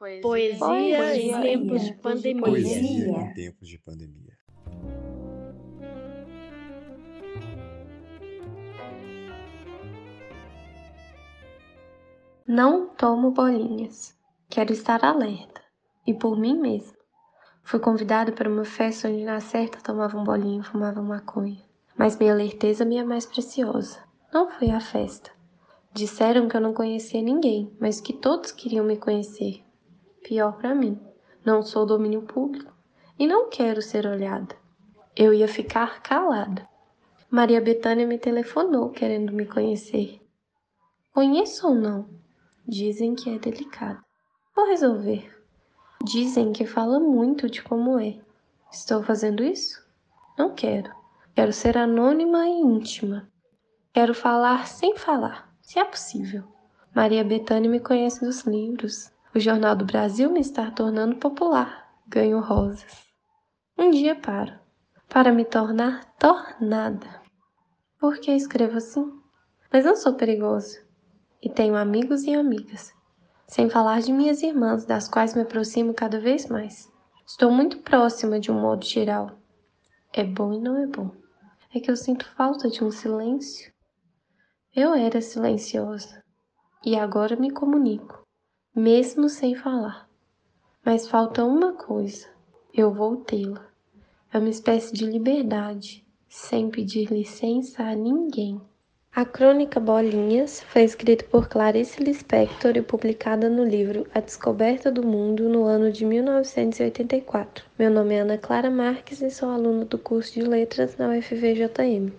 Poesia, Poesia em em tempos de pandemia. Poesia em tempos de pandemia. Não tomo bolinhas. Quero estar alerta. E por mim mesma. Fui convidada para uma festa onde na certa tomavam bolinha e fumavam maconha. Mas minha alerteza me é mais preciosa. Não fui à festa. Disseram que eu não conhecia ninguém, mas que todos queriam me conhecer. Pior para mim. Não sou domínio público e não quero ser olhada. Eu ia ficar calada. Maria Bethânia me telefonou querendo me conhecer. Conheço ou não? Dizem que é delicado. Vou resolver. Dizem que fala muito de como é. Estou fazendo isso? Não quero. Quero ser anônima e íntima. Quero falar sem falar, se é possível. Maria Bethânia me conhece dos livros. O Jornal do Brasil me está tornando popular. Ganho rosas. Um dia paro. Para me tornar tornada. Por que escrevo assim? Mas não sou perigosa. E tenho amigos e amigas. Sem falar de minhas irmãs, das quais me aproximo cada vez mais. Estou muito próxima de um modo geral. É bom e não é bom. É que eu sinto falta de um silêncio. Eu era silenciosa. E agora me comunico, mesmo sem falar. Mas falta uma coisa. Eu vou tê-la. É uma espécie de liberdade, sem pedir licença a ninguém. A crônica Bolinhas foi escrita por Clarice Lispector e publicada no livro A Descoberta do Mundo no ano de 1984. Meu nome é Ana Clara Marques e sou aluna do curso de Letras na UFVJM.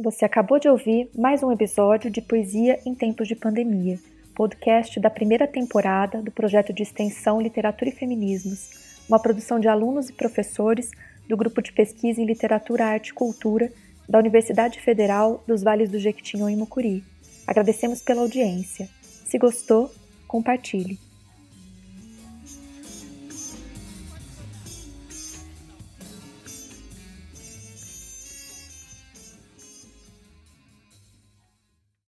Você acabou de ouvir mais um episódio de Poesia em Tempos de Pandemia, podcast da primeira temporada do projeto de extensão Literatura e Feminismos, uma produção de alunos e professores do Grupo de Pesquisa em Literatura, Arte e Cultura da Universidade Federal dos Vales do Jequitinhonha e Mucuri. Agradecemos pela audiência. Se gostou, compartilhe.